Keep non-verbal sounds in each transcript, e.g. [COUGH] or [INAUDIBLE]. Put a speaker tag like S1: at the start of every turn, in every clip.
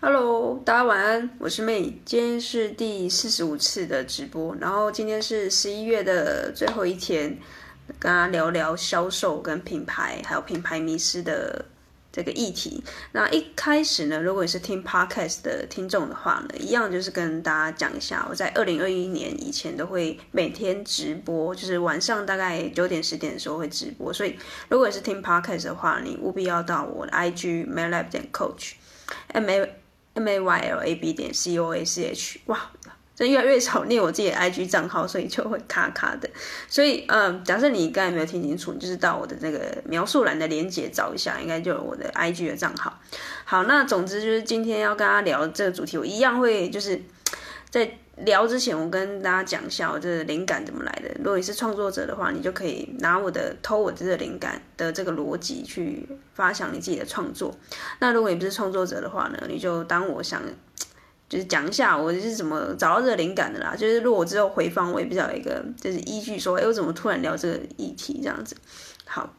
S1: Hello，大家晚安，我是 May，今天是第四十五次的直播，然后今天是十一月的最后一天，跟大家聊聊销售跟品牌，还有品牌迷失的这个议题。那一开始呢，如果你是听 Podcast 的听众的话呢，一样就是跟大家讲一下，我在二零二一年以前都会每天直播，就是晚上大概九点十点的时候会直播，所以如果你是听 Podcast 的话，你务必要到我的 IG mailab 点 coach，M A。M A Y L A B 点 C O A C H，哇，真越来越少念我自己的 I G 账号，所以就会卡卡的。所以，嗯，假设你刚才没有听清楚，你就是到我的那个描述栏的链接找一下，应该就有我的 I G 的账号。好，那总之就是今天要跟大家聊这个主题，我一样会就是在。聊之前，我跟大家讲一下我这灵感怎么来的。如果你是创作者的话，你就可以拿我的偷我这个灵感的这个逻辑去发想你自己的创作。那如果你不是创作者的话呢，你就当我想就是讲一下我是怎么找到这个灵感的啦。就是如果我之后回放，我也比较有一个就是依据说，哎，我怎么突然聊这个议题这样子。好。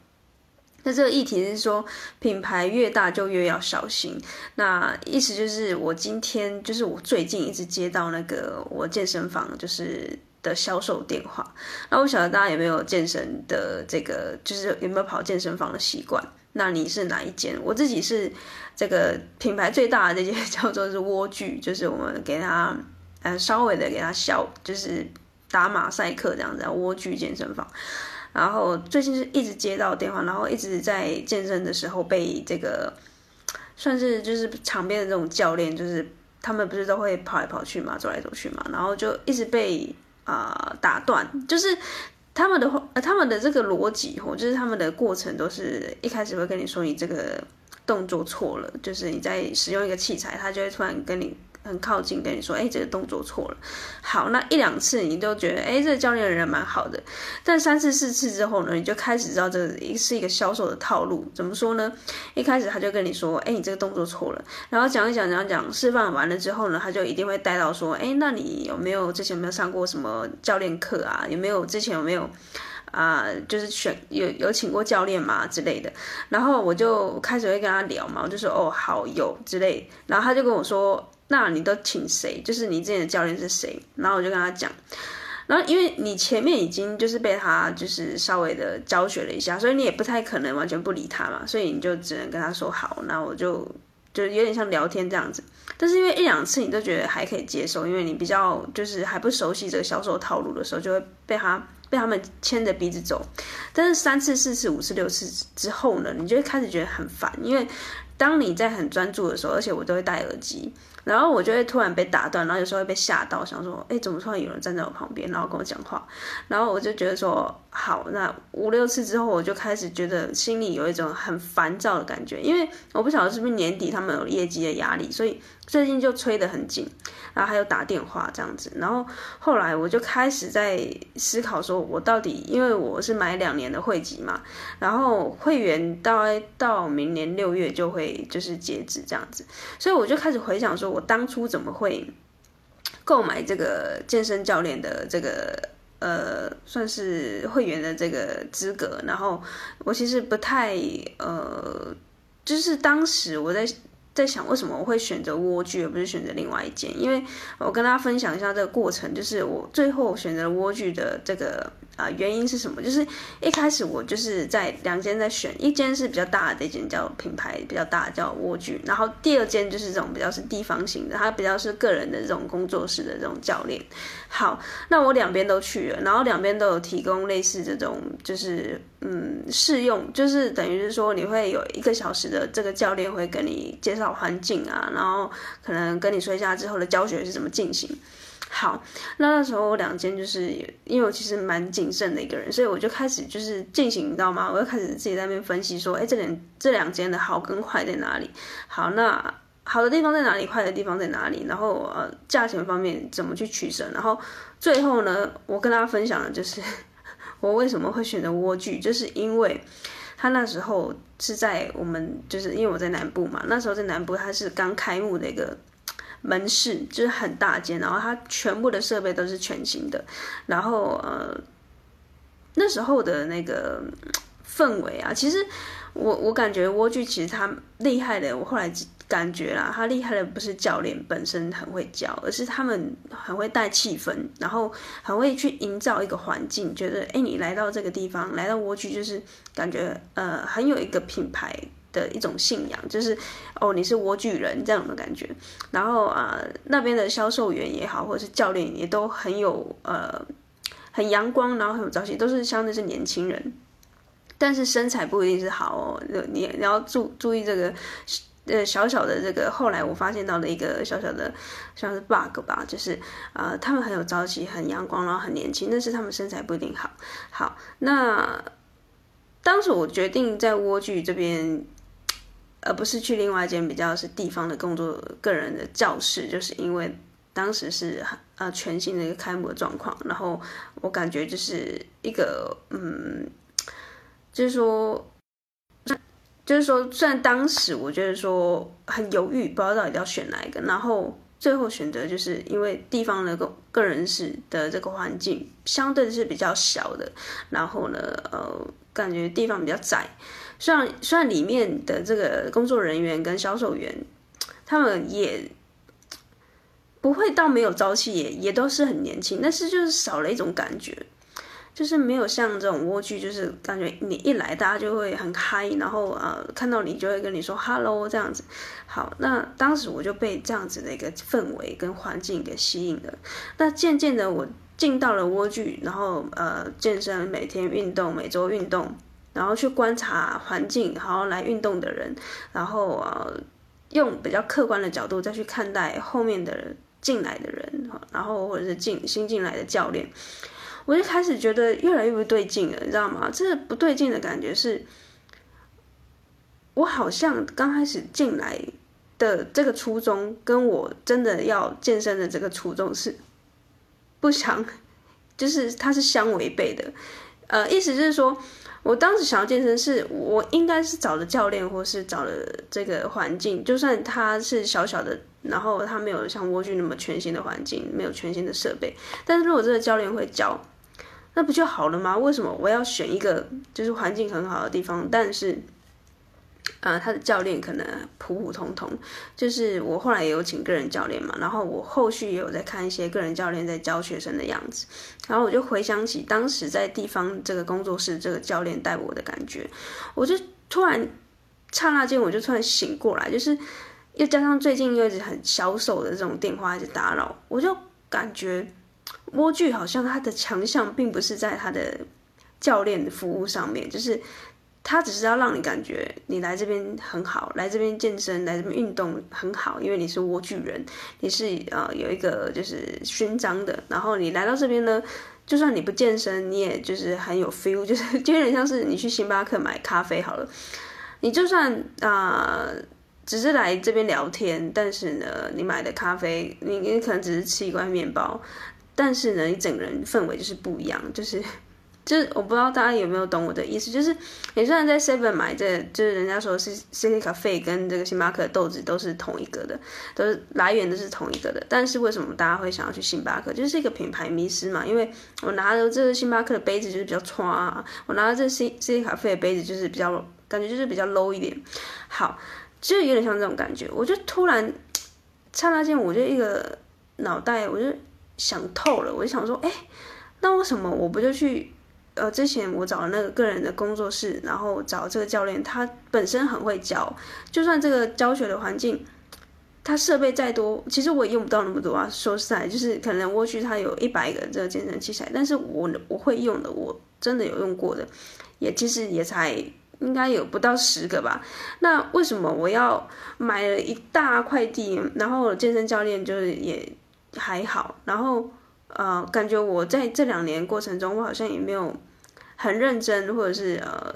S1: 那这个议题是说，品牌越大就越要小心。那意思就是，我今天就是我最近一直接到那个我健身房就是的销售电话。那我晓得大家有没有健身的这个，就是有没有跑健身房的习惯？那你是哪一间？我自己是这个品牌最大的这间 [LAUGHS] 叫做是蜗居，就是我们给他呃稍微的给他小，就是打马赛克这样子，蜗居健身房。然后最近是一直接到电话，然后一直在健身的时候被这个算是就是场边的这种教练，就是他们不是都会跑来跑去嘛，走来走去嘛，然后就一直被啊、打断，就是他们的话，他们的这个逻辑或就是他们的过程都是一开始会跟你说你这个动作错了，就是你在使用一个器材，他就会突然跟你。很靠近跟你说，哎，这个动作错了。好，那一两次你都觉得，哎，这个教练人蛮好的。但三次四次之后呢，你就开始知道这个是一个销售的套路。怎么说呢？一开始他就跟你说，哎，你这个动作错了。然后讲一讲讲讲，示范完了之后呢，他就一定会带到说，哎，那你有没有之前有没有上过什么教练课啊？有没有之前有没有啊、就是选有有请过教练嘛之类的。然后我就开始会跟他聊嘛，我就说，哦，好有之类。然后他就跟我说。那你都请谁？就是你之前的教练是谁？然后我就跟他讲，然后因为你前面已经就是被他就是稍微的教学了一下，所以你也不太可能完全不理他嘛，所以你就只能跟他说好。那我就就有点像聊天这样子，但是因为一两次你都觉得还可以接受，因为你比较就是还不熟悉这个销售套路的时候，就会被他被他们牵着鼻子走。但是三次、四次、五次、六次之后呢，你就会开始觉得很烦，因为当你在很专注的时候，而且我都会戴耳机。然后我就会突然被打断，然后有时候会被吓到，想说，哎，怎么突然有人站在我旁边，然后跟我讲话？然后我就觉得说，好，那五六次之后，我就开始觉得心里有一种很烦躁的感觉，因为我不晓得是不是年底他们有业绩的压力，所以最近就催得很紧，然后还有打电话这样子。然后后来我就开始在思考，说我到底，因为我是买两年的会籍嘛，然后会员到到明年六月就会就是截止这样子，所以我就开始回想说。我当初怎么会购买这个健身教练的这个呃，算是会员的这个资格？然后我其实不太呃，就是当时我在在想，为什么我会选择蜗苣而不是选择另外一件？因为我跟大家分享一下这个过程，就是我最后选择了蜗居的这个。啊，原因是什么？就是一开始我就是在两间在选，一间是比较大的，一间叫品牌比较大叫蜗居，然后第二间就是这种比较是地方型的，它比较是个人的这种工作室的这种教练。好，那我两边都去了，然后两边都有提供类似这种，就是嗯试用，就是等于是说你会有一个小时的这个教练会跟你介绍环境啊，然后可能跟你说一下之后的教学是怎么进行。好，那那时候我两间就是因为我其实蛮谨慎的一个人，所以我就开始就是进行，你知道吗？我就开始自己在那边分析说，哎，这两这两间的好跟坏在哪里？好，那好的地方在哪里？坏的地方在哪里？然后呃，价钱方面怎么去取舍？然后最后呢，我跟大家分享的就是 [LAUGHS] 我为什么会选择蜗居，就是因为他那时候是在我们就是因为我在南部嘛，那时候在南部他是刚开幕的一个。门市就是很大间，然后它全部的设备都是全新的，然后呃那时候的那个氛围啊，其实我我感觉蜗居其实它厉害的，我后来感觉啦，他厉害的不是教练本身很会教，而是他们很会带气氛，然后很会去营造一个环境，觉得哎，你来到这个地方，来到莴苣，就是感觉呃很有一个品牌的一种信仰，就是哦你是莴苣人这样的感觉。然后啊、那边的销售员也好，或者是教练也都很有呃很阳光，然后很有朝气，都是相对是年轻人，但是身材不一定是好哦，你你要注注意这个。呃，小小的这个，后来我发现到的一个小小的像是 bug 吧，就是呃，他们很有朝气，很阳光，然后很年轻，但是他们身材不一定好。好，那当时我决定在莴苣这边，而不是去另外一间比较是地方的工作个人的教室，就是因为当时是呃全新的一个开幕的状况，然后我感觉就是一个嗯，就是说。就是说，虽然当时我觉得说很犹豫，不知道到底要选哪一个，然后最后选择就是因为地方的个个人式的这个环境相对是比较小的，然后呢，呃，感觉地方比较窄。虽然虽然里面的这个工作人员跟销售员，他们也不会到没有朝气，也也都是很年轻，但是就是少了一种感觉。就是没有像这种蜗居，就是感觉你一来，大家就会很嗨，然后呃看到你就会跟你说 “hello” 这样子。好，那当时我就被这样子的一个氛围跟环境给吸引了。那渐渐的，我进到了蜗居，然后呃健身，每天运动，每周运动，然后去观察环境，然后来运动的人，然后呃用比较客观的角度再去看待后面的人进来的人，然后或者是进新进来的教练。我就开始觉得越来越不对劲了，你知道吗？这不对劲的感觉是，我好像刚开始进来的这个初衷，跟我真的要健身的这个初衷是不相，[LAUGHS] 就是它是相违背的。呃，意思就是说，我当时想要健身，是我应该是找了教练，或是找了这个环境，就算他是小小的。然后他没有像莴苣那么全新的环境，没有全新的设备，但是如果这个教练会教。那不就好了吗？为什么我要选一个就是环境很好的地方，但是，呃，他的教练可能普普通通。就是我后来也有请个人教练嘛，然后我后续也有在看一些个人教练在教学生的样子，然后我就回想起当时在地方这个工作室这个教练带我的感觉，我就突然刹那间我就突然醒过来，就是又加上最近又一直很销售的这种电话一直打扰，我就感觉。莴苣好像他的强项并不是在他的教练的服务上面，就是他只是要让你感觉你来这边很好，来这边健身，来这边运动很好，因为你是莴苣人，你是呃有一个就是勋章的，然后你来到这边呢，就算你不健身，你也就是很有 feel，就是就有点像是你去星巴克买咖啡好了，你就算啊、只是来这边聊天，但是呢，你买的咖啡，你你可能只是吃一块面包。但是呢，你整个人氛围就是不一样，就是，就是我不知道大家有没有懂我的意思，就是你虽然在 Seven 买这，就是人家说是 City Cafe 跟这个星巴克的豆子都是同一个的，都是来源都是同一个的，但是为什么大家会想要去星巴克？就是一个品牌迷失嘛，因为我拿的这个星巴克的杯子就是比较夸啊，我拿的这 C City Cafe 的杯子就是比较感觉就是比较 low 一点，好，就有点像这种感觉，我就突然刹那间，我就一个脑袋，我就。想透了，我就想说，哎，那为什么我不就去？呃，之前我找了那个个人的工作室，然后找这个教练，他本身很会教，就算这个教学的环境，他设备再多，其实我也用不到那么多啊。说实在，就是可能莴苣他有一百个这个健身器材，但是我我会用的，我真的有用过的，也其实也才应该有不到十个吧。那为什么我要买了一大块地，然后健身教练就是也。还好，然后呃，感觉我在这两年过程中，我好像也没有很认真，或者是呃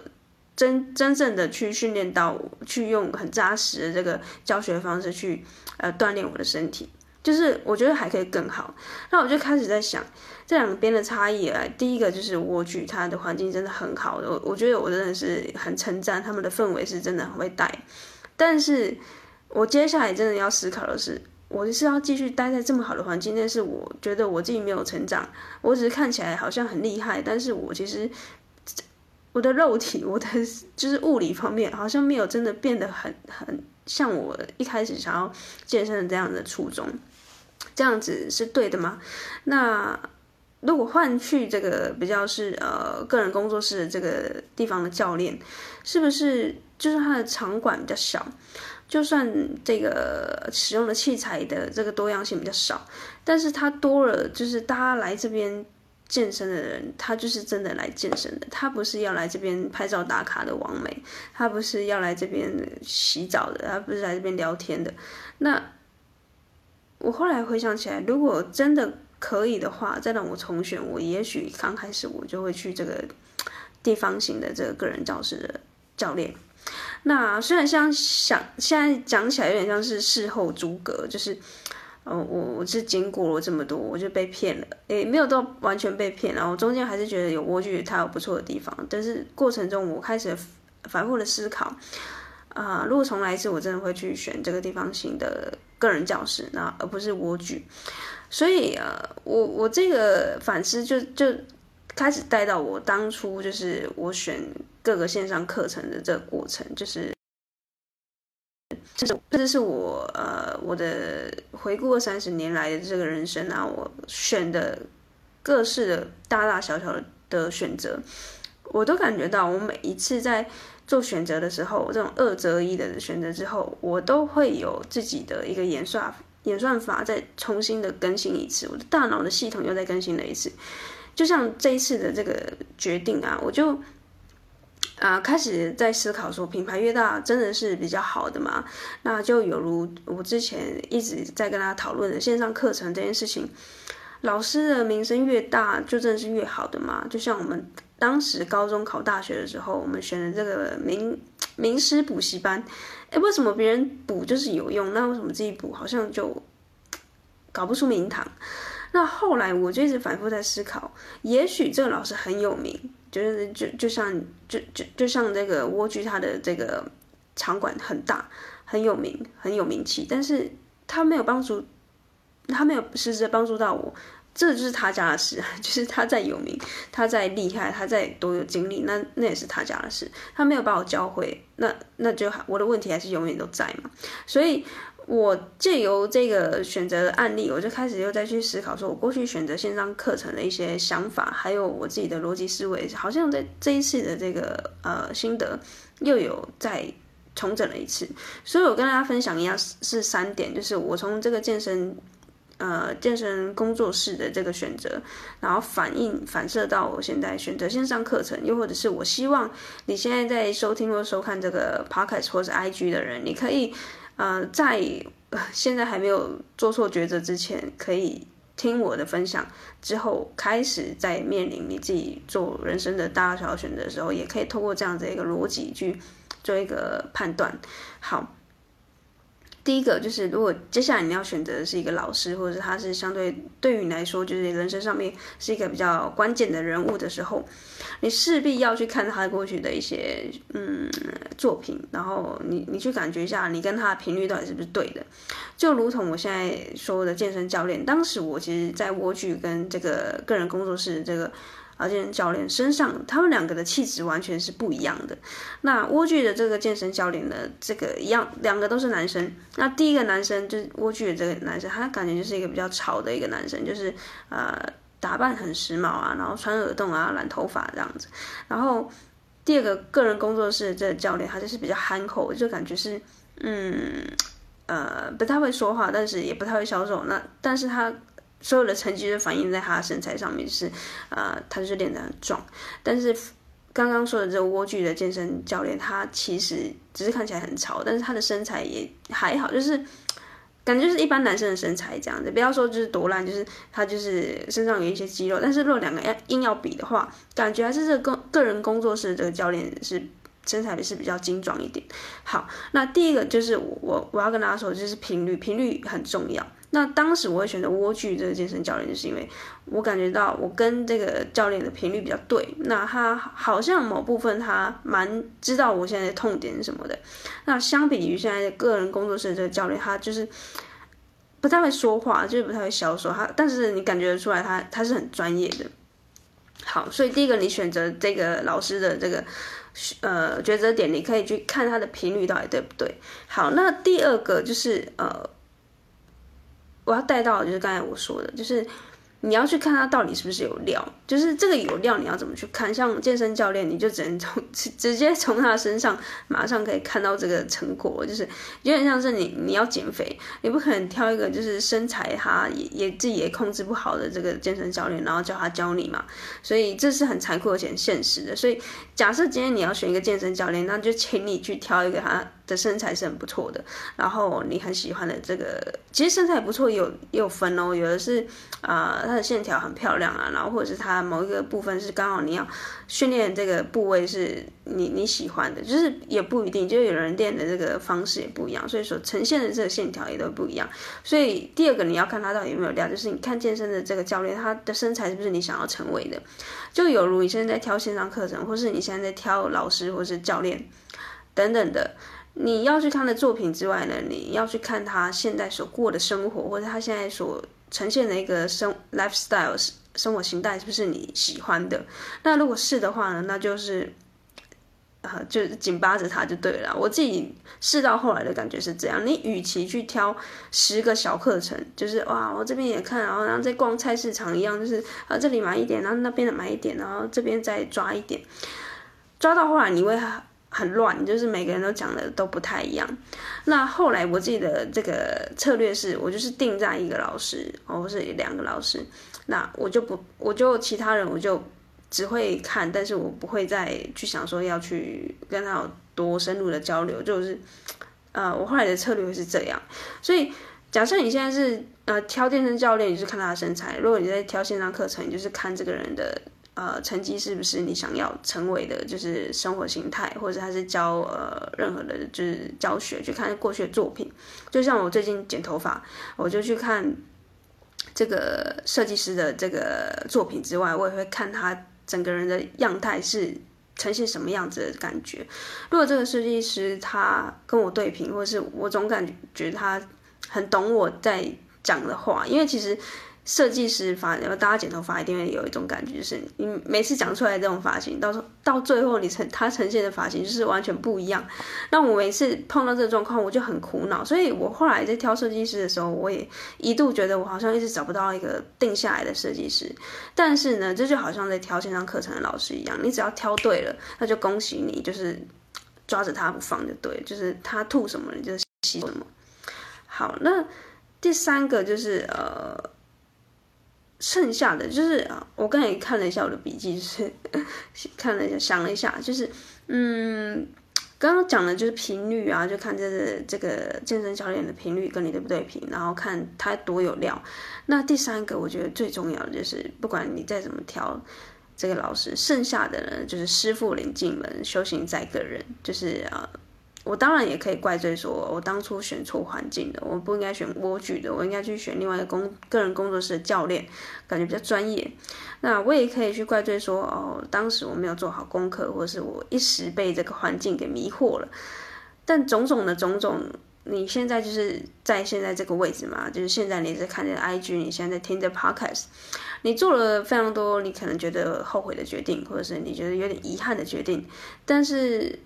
S1: 真真正的去训练到，去用很扎实的这个教学方式去呃锻炼我的身体，就是我觉得还可以更好。那我就开始在想这两边的差异啊，第一个就是蜗居它的环境真的很好，我我觉得我真的是很称赞他们的氛围是真的很会带，但是我接下来真的要思考的是。我是要继续待在这么好的环境，但是我觉得我自己没有成长。我只是看起来好像很厉害，但是我其实我的肉体，我的就是物理方面，好像没有真的变得很很像我一开始想要健身的这样的初衷，这样子是对的吗？那如果换去这个比较是呃个人工作室的这个地方的教练，是不是就是他的场馆比较小？就算这个使用的器材的这个多样性比较少，但是他多了，就是大家来这边健身的人，他就是真的来健身的，他不是要来这边拍照打卡的网美，他不是要来这边洗澡的，他不是来这边聊天的。那我后来回想起来，如果真的可以的话，再让我重选，我也许刚开始我就会去这个地方型的这个个人教室的教练。那虽然像想现在讲起来有点像是事后诸葛，就是，呃，我我是经过了这么多，我就被骗了，诶，没有到完全被骗，然后中间还是觉得有蜗居它有不错的地方，但是过程中我开始反复的思考，啊、如果重来一次，我真的会去选这个地方型的个人教室，那而不是蜗居，所以呃，我我这个反思就就开始带到我当初就是我选。各个线上课程的这个过程，就是，这是这是我呃我的回顾三十年来的这个人生啊，我选的各式的大大小小的的选择，我都感觉到我每一次在做选择的时候，这种二择一的选择之后，我都会有自己的一个演算演算法再重新的更新一次，我的大脑的系统又再更新了一次，就像这一次的这个决定啊，我就。啊，开始在思考说，品牌越大，真的是比较好的嘛？那就有如我之前一直在跟他讨论的线上课程这件事情，老师的名声越大，就真的是越好的嘛？就像我们当时高中考大学的时候，我们选的这个名名师补习班，诶，为什么别人补就是有用？那为什么自己补好像就搞不出名堂？那后来我就一直反复在思考，也许这个老师很有名。就是就就像就就就像这个莴苣，它的这个场馆很大，很有名，很有名气，但是他没有帮助，他没有实质的帮助到我，这就是他家的事，[LAUGHS] 就是他再有名，他再厉害，他再多有经历，那那也是他家的事，他没有把我教会，那那就我的问题还是永远都在嘛，所以。我借由这个选择的案例，我就开始又再去思考，说我过去选择线上课程的一些想法，还有我自己的逻辑思维，好像在这一次的这个呃心得又有再重整了一次。所以我跟大家分享一样是三点，就是我从这个健身呃健身工作室的这个选择，然后反映反射到我现在选择线上课程，又或者是我希望你现在在收听或收看这个 podcast 或者 IG 的人，你可以。呃，在现在还没有做错抉择之前，可以听我的分享之后，开始在面临你自己做人生的大小选择的时候，也可以通过这样子一个逻辑去做一个判断。好。第一个就是，如果接下来你要选择的是一个老师，或者是他是相对对于你来说，就是人生上面是一个比较关键的人物的时候，你势必要去看他过去的一些嗯作品，然后你你去感觉一下，你跟他的频率到底是不是对的。就如同我现在说的健身教练，当时我其实，在莴苣跟这个个人工作室这个。而健身教练身上，他们两个的气质完全是不一样的。那莴苣的这个健身教练呢，这个一样，两个都是男生。那第一个男生就是莴苣的这个男生，他感觉就是一个比较潮的一个男生，就是呃打扮很时髦啊，然后穿耳洞啊，染头发这样子。然后第二个个人工作室的这个教练，他就是比较憨厚，就感觉是嗯呃不太会说话，但是也不太会销售。那但是他。所有的成绩就反映在他的身材上面，是，呃，他就是练得很壮。但是刚刚说的这个莴苣的健身教练，他其实只是看起来很潮，但是他的身材也还好，就是感觉就是一般男生的身材这样子。不要说就是多烂，就是他就是身上有一些肌肉。但是如果两个要硬要比的话，感觉还是这个个人工作室的这个教练是身材是比较精壮一点。好，那第一个就是我我要跟大家说，就是频率，频率很重要。那当时我会选择莴苣这个健身教练，就是因为我感觉到我跟这个教练的频率比较对。那他好像某部分他蛮知道我现在的痛点什么的。那相比于现在的个人工作室的这个教练，他就是不太会说话，就是不太会销售。他但是你感觉得出来他，他是很专业的。好，所以第一个你选择这个老师的这个呃抉择点，你可以去看他的频率到底对不对。好，那第二个就是呃，我要带到的就是刚才我说的，就是。你要去看他到底是不是有料，就是这个有料，你要怎么去看？像健身教练，你就只能从直接从他身上马上可以看到这个成果，就是有点像是你你要减肥，你不可能挑一个就是身材他也也自己也控制不好的这个健身教练，然后叫他教你嘛。所以这是很残酷而且很现实的。所以假设今天你要选一个健身教练，那就请你去挑一个他的身材是很不错的，然后你很喜欢的这个，其实身材不错有也有分哦，有的是啊。呃的线条很漂亮啊，然后或者是它某一个部分是刚好你要训练这个部位是你你喜欢的，就是也不一定，就有人练的这个方式也不一样，所以说呈现的这个线条也都不一样。所以第二个你要看他到底有没有料，就是你看健身的这个教练，他的身材是不是你想要成为的？就有如你现在在挑线上课程，或是你现在在挑老师或是教练等等的，你要去看的作品之外呢，你要去看他现在所过的生活，或者他现在所。呈现的一个生 lifestyle 生活形态是不是你喜欢的？那如果是的话呢，那就是，呃，就紧巴着他就对了。我自己试到后来的感觉是这样：你与其去挑十个小课程，就是哇，我这边也看，然后然后在逛菜市场一样，就是啊这里买一点，然后那边的买一点，然后这边再抓一点，抓到后来你会。很乱，就是每个人都讲的都不太一样。那后来我自己的这个策略是，我就是定在一个老师，或是两个老师。那我就不，我就其他人我就只会看，但是我不会再去想说要去跟他有多深入的交流。就是，呃，我后来的策略是这样。所以，假设你现在是呃挑健身教练，你就是看他的身材；如果你在挑线上课程，你就是看这个人的。呃，成绩是不是你想要成为的？就是生活形态，或者他是教呃任何的，就是教学，去看过去的作品。就像我最近剪头发，我就去看这个设计师的这个作品之外，我也会看他整个人的样态是呈现什么样子的感觉。如果这个设计师他跟我对平，或者是我总感觉他很懂我在讲的话，因为其实。设计师发，然后大家剪头发一定会有一种感觉，就是你每次讲出来这种发型，到时候到最后你呈他呈现的发型就是完全不一样。那我每次碰到这个状况，我就很苦恼。所以我后来在挑设计师的时候，我也一度觉得我好像一直找不到一个定下来的设计师。但是呢，这就好像在挑线上课程的老师一样，你只要挑对了，那就恭喜你，就是抓着他不放就对，就是他吐什么你就吸什么。好，那第三个就是呃。剩下的就是啊，我刚才看了一下我的笔记，是看了一下，想了一下，就是嗯，刚刚讲的就是频率啊，就看这个这个健身教练的频率跟你对不对频，然后看他多有料。那第三个我觉得最重要的就是，不管你再怎么挑这个老师，剩下的呢就是师傅领进门，修行在个人，就是啊。我当然也可以怪罪说，我当初选错环境的，我不应该选蜗居的，我应该去选另外一个工个人工作室的教练，感觉比较专业。那我也可以去怪罪说，哦，当时我没有做好功课，或者是我一时被这个环境给迷惑了。但种种的种种，你现在就是在现在这个位置嘛，就是现在你在看这 IG，你现在在听这 Podcast，你做了非常多你可能觉得后悔的决定，或者是你觉得有点遗憾的决定，但是。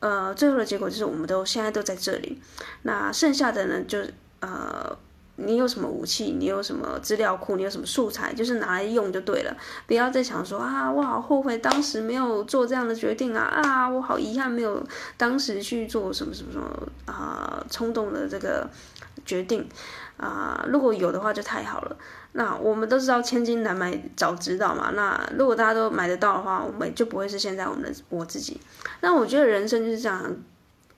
S1: 呃，最后的结果就是我们都现在都在这里，那剩下的呢，就呃，你有什么武器，你有什么资料库，你有什么素材，就是拿来用就对了，不要再想说啊，我好后悔当时没有做这样的决定啊，啊，我好遗憾没有当时去做什么什么什么啊，冲动的这个决定。啊，如果有的话就太好了。那我们都知道千金难买早知道嘛。那如果大家都买得到的话，我们就不会是现在我们的我自己。那我觉得人生就是这样，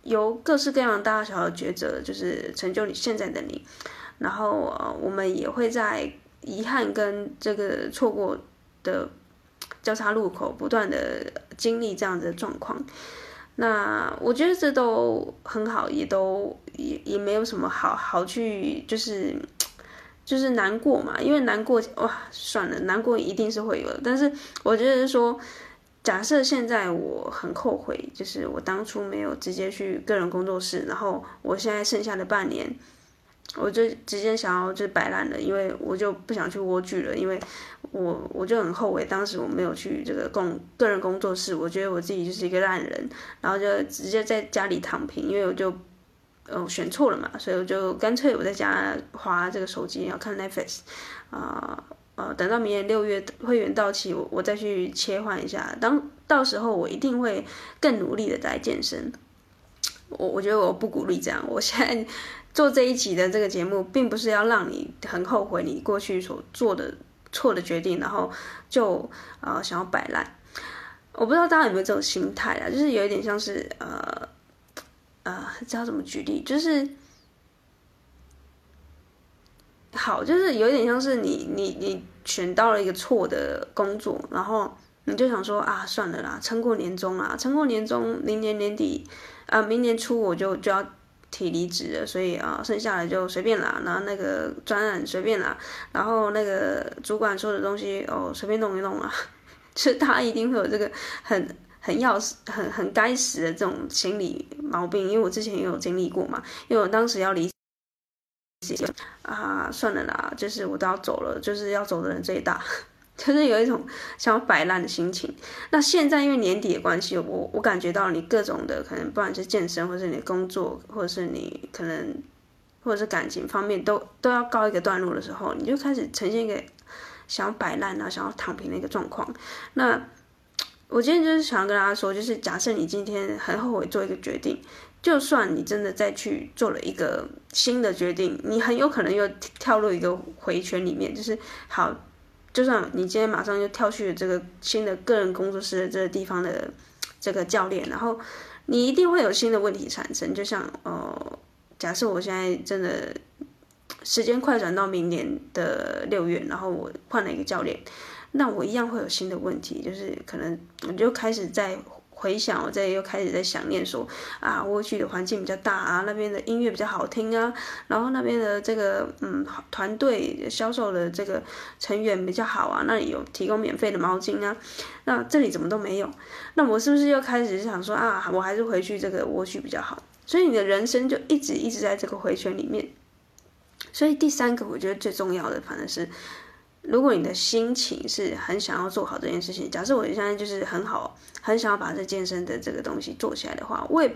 S1: 由各式各样大大小小的抉择，就是成就你现在的你。然后呃，我们也会在遗憾跟这个错过的交叉路口，不断的经历这样子的状况。那我觉得这都很好，也都也也没有什么好好去就是。就是难过嘛，因为难过哇，算了，难过一定是会有的。但是我觉得说，假设现在我很后悔，就是我当初没有直接去个人工作室，然后我现在剩下的半年，我就直接想要就摆烂了，因为我就不想去蜗居了，因为我我就很后悔当时我没有去这个工个人工作室，我觉得我自己就是一个烂人，然后就直接在家里躺平，因为我就呃选错了嘛，所以我就干脆我在家划这个手机，要看 Netflix，啊呃，呃等到明年六月会员到期，我我再去切换一下，当到时候我一定会更努力的在健身。我我觉得我不鼓励这样，我现在。做这一集的这个节目，并不是要让你很后悔你过去所做的错的决定，然后就呃想要摆烂。我不知道大家有没有这种心态啊，就是有一点像是呃呃，知道怎么举例，就是好，就是有点像是你你你选到了一个错的工作，然后你就想说啊，算了啦，撑过年终啦，撑过年终，明年年底啊，明年初我就就要。提离职了，所以啊，剩下来就随便啦，然后那个专案随便啦，然后那个主管说的东西哦，随便弄一弄啊，[LAUGHS] 是他一定会有这个很很要死、很很该死的这种心理毛病，因为我之前也有经历过嘛，因为我当时要离职啊，算了啦，就是我都要走了，就是要走的人最大。[LAUGHS] 就是有一种想要摆烂的心情。那现在因为年底的关系，我我感觉到你各种的可能，不管是健身，或是你的工作，或者是你可能，或者是感情方面，都都要告一个段落的时候，你就开始呈现一个想要摆烂啊，想要躺平的一个状况。那我今天就是想要跟大家说，就是假设你今天很后悔做一个决定，就算你真的再去做了一个新的决定，你很有可能又跳入一个回圈里面，就是好。就算你今天马上就跳去这个新的个人工作室这个地方的这个教练，然后你一定会有新的问题产生。就像呃，假设我现在真的时间快转到明年的六月，然后我换了一个教练，那我一样会有新的问题，就是可能我就开始在。回想，我这又开始在想念说啊，蜗居的环境比较大啊，那边的音乐比较好听啊，然后那边的这个嗯团队销售的这个成员比较好啊，那里有提供免费的毛巾啊，那这里怎么都没有？那我是不是又开始想说啊，我还是回去这个蜗居比较好？所以你的人生就一直一直在这个回圈里面。所以第三个，我觉得最重要的，反正是。如果你的心情是很想要做好这件事情，假设我现在就是很好，很想要把这健身的这个东西做起来的话，我也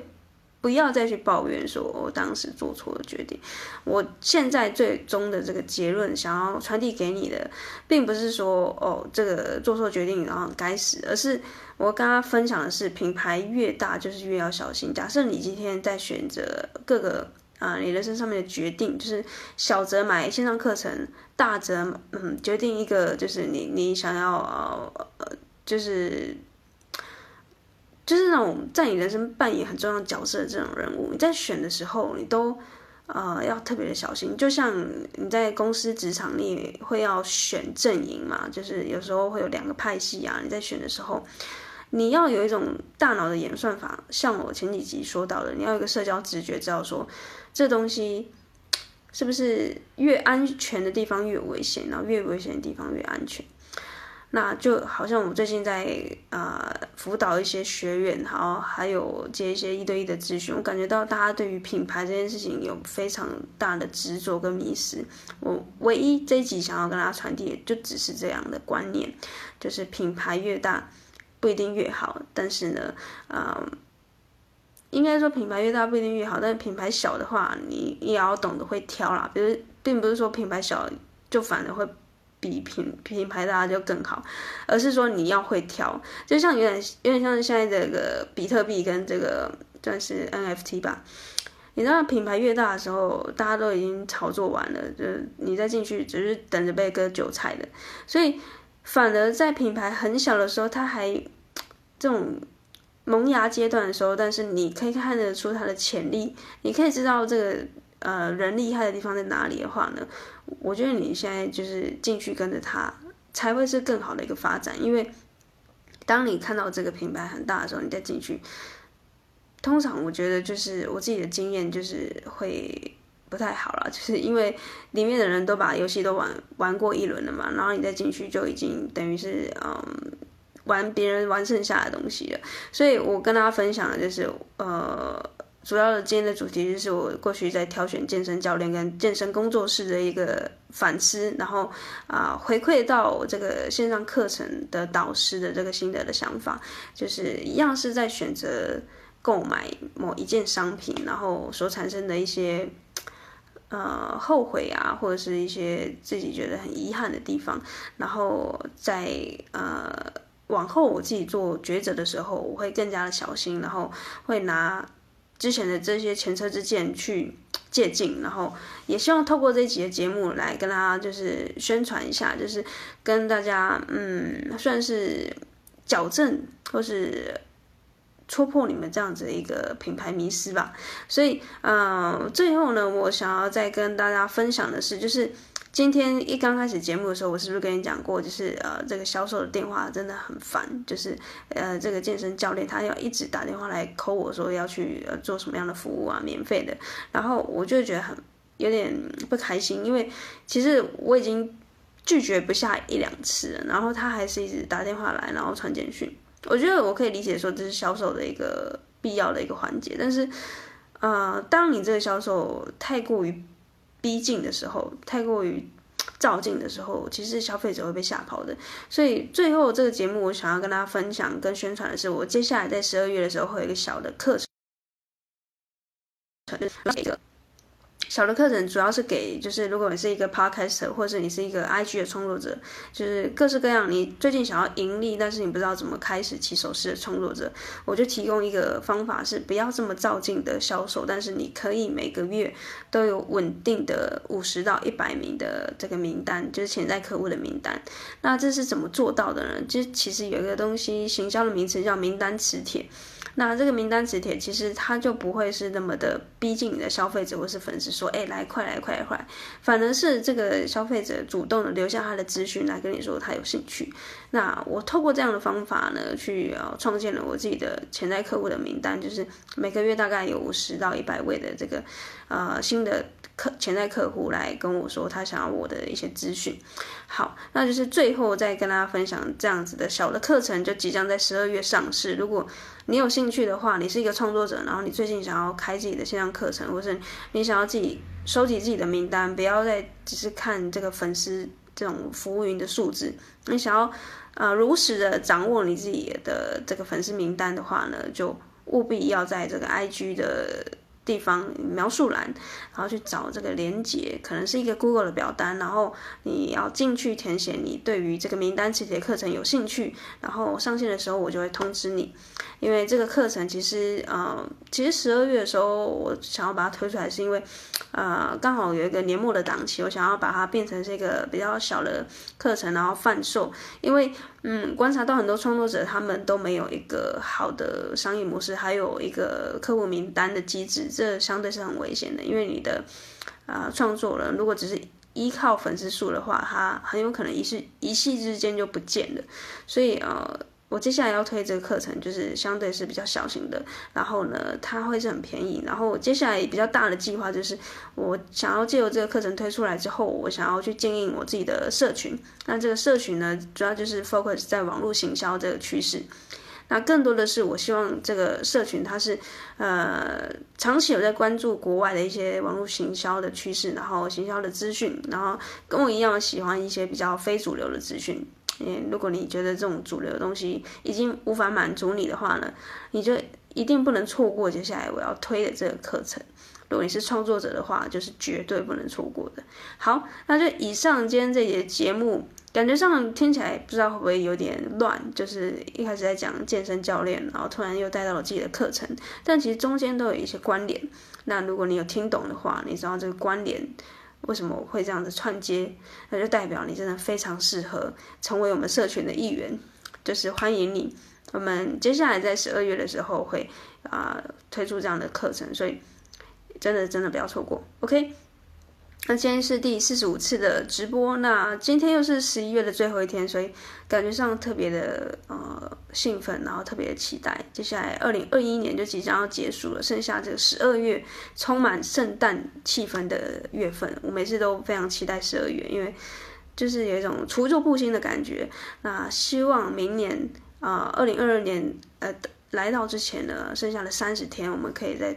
S1: 不要再去抱怨说我当时做错了决定。我现在最终的这个结论想要传递给你的，并不是说哦这个做错决定然后该死，而是我跟他分享的是，品牌越大就是越要小心。假设你今天在选择各个。啊，你人生上面的决定，就是小则买线上课程，大则嗯决定一个就是你你想要呃就是就是那种在你人生扮演很重要角色的这种人物，你在选的时候，你都呃要特别的小心。就像你在公司职场，里会要选阵营嘛，就是有时候会有两个派系啊，你在选的时候。你要有一种大脑的演算法，像我前几集说到的，你要有一个社交直觉，知道说这东西是不是越安全的地方越危险，然后越危险的地方越安全。那就好像我最近在呃辅导一些学员，然后还有接一些一对一的咨询，我感觉到大家对于品牌这件事情有非常大的执着跟迷失。我唯一这一集想要跟大家传递，就只是这样的观念，就是品牌越大。不一定越好，但是呢，啊、嗯，应该说品牌越大不一定越好，但是品牌小的话，你也要懂得会挑啦。比如，并不是说品牌小就反而会比品品牌大就更好，而是说你要会挑。就像有点有点像现在这个比特币跟这个算是 NFT 吧。你知道品牌越大的时候，大家都已经炒作完了，就是你再进去只是等着被割韭菜的，所以。反而在品牌很小的时候，它还 [TSK] 这种萌芽阶段的时候，但是你可以看得出它的潜力，你可以知道这个呃人厉害的地方在哪里的话呢，我觉得你现在就是进去跟着它，才会是更好的一个发展。因为当你看到这个品牌很大的时候，你再进去，通常我觉得就是我自己的经验就是会。不太好了，就是因为里面的人都把游戏都玩玩过一轮了嘛，然后你再进去就已经等于是嗯玩别人玩剩下的东西了。所以我跟大家分享的就是呃，主要的今天的主题就是我过去在挑选健身教练跟健身工作室的一个反思，然后啊、回馈到这个线上课程的导师的这个心得的想法，就是一样是在选择购买某一件商品，然后所产生的一些呃后悔啊，或者是一些自己觉得很遗憾的地方，然后在呃往后我自己做抉择的时候，我会更加的小心，然后会拿。之前的这些前车之鉴去借鉴，然后也希望透过这一集的节目来跟大家就是宣传一下，就是跟大家嗯算是矫正或是戳破你们这样子的一个品牌迷失吧。所以呃最后呢，我想要再跟大家分享的是，就是。今天一刚开始节目的时候，我是不是跟你讲过，就是呃，这个销售的电话真的很烦，就是呃，这个健身教练他要一直打电话来 call 我说要去呃做什么样的服务啊，免费的，然后我就觉得很有点不开心，因为其实我已经拒绝不下一两次了，然后他还是一直打电话来，然后传简讯，我觉得我可以理解说这是销售的一个必要的一个环节，但是呃，当你这个销售太过于逼近的时候，太过于照镜的时候，其实消费者会被吓跑的。所以最后这个节目，我想要跟大家分享跟宣传的是，我接下来在十二月的时候会有一个小的课程。小的课程主要是给，就是如果你是一个 podcaster，或者你是一个 IG 的创作者，就是各式各样，你最近想要盈利，但是你不知道怎么开始起手式的创作者，我就提供一个方法是不要这么躁进的销售，但是你可以每个月都有稳定的五十到一百名的这个名单，就是潜在客户的名单。那这是怎么做到的呢？就其实有一个东西，行销的名词叫名单磁铁。那这个名单磁铁其实它就不会是那么的逼近你的消费者或是粉丝说，哎，来快来快来快，反而是这个消费者主动的留下他的资讯来跟你说他有兴趣。那我透过这样的方法呢，去呃创建了我自己的潜在客户的名单，就是每个月大概有五十到一百位的这个呃新的客潜在客户来跟我说他想要我的一些资讯。好，那就是最后再跟大家分享这样子的小的课程，就即将在十二月上市。如果你有兴趣的话，你是一个创作者，然后你最近想要开自己的线上课程，或是你想要自己收集自己的名单，不要再只是看这个粉丝这种服务云的数字，你想要呃如实的掌握你自己的这个粉丝名单的话呢，就务必要在这个 IG 的。地方描述栏，然后去找这个连接，可能是一个 Google 的表单，然后你要进去填写你对于这个名单磁铁课程有兴趣，然后上线的时候我就会通知你，因为这个课程其实呃，其实十二月的时候我想要把它推出来，是因为呃刚好有一个年末的档期，我想要把它变成这个比较小的课程，然后贩售，因为。嗯，观察到很多创作者，他们都没有一个好的商业模式，还有一个客户名单的机制，这相对是很危险的。因为你的啊创作人如果只是依靠粉丝数的话，他很有可能一是一夕之间就不见了。所以呃。我接下来要推这个课程，就是相对是比较小型的，然后呢，它会是很便宜。然后接下来比较大的计划就是，我想要借由这个课程推出来之后，我想要去经营我自己的社群。那这个社群呢，主要就是 focus 在网络行销这个趋势。那更多的是，我希望这个社群它是，呃，长期有在关注国外的一些网络行销的趋势，然后行销的资讯，然后跟我一样喜欢一些比较非主流的资讯。嗯，如果你觉得这种主流的东西已经无法满足你的话呢，你就一定不能错过接下来我要推的这个课程。如果你是创作者的话，就是绝对不能错过的。好，那就以上今天这节节目，感觉上听起来不知道会不会有点乱，就是一开始在讲健身教练，然后突然又带到了自己的课程，但其实中间都有一些关联。那如果你有听懂的话，你知道这个关联。为什么我会这样子串接？那就代表你真的非常适合成为我们社群的一员，就是欢迎你。我们接下来在十二月的时候会啊、推出这样的课程，所以真的真的不要错过。OK。那今天是第四十五次的直播，那今天又是十一月的最后一天，所以感觉上特别的呃兴奋，然后特别的期待。接下来二零二一年就即将要结束了，剩下这个十二月充满圣诞气氛的月份，我每次都非常期待十二月，因为就是有一种除旧布新的感觉。那希望明年啊，二零二二年呃来到之前呢，剩下的三十天，我们可以再。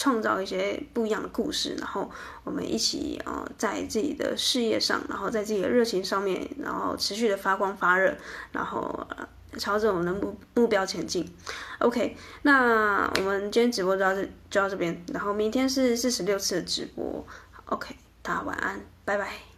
S1: 创造一些不一样的故事，然后我们一起呃在自己的事业上，然后在自己的热情上面，然后持续的发光发热，然后朝着我们的目目标前进。OK，那我们今天直播就到这就到这边，然后明天是四十六次的直播。OK，大家晚安，拜拜。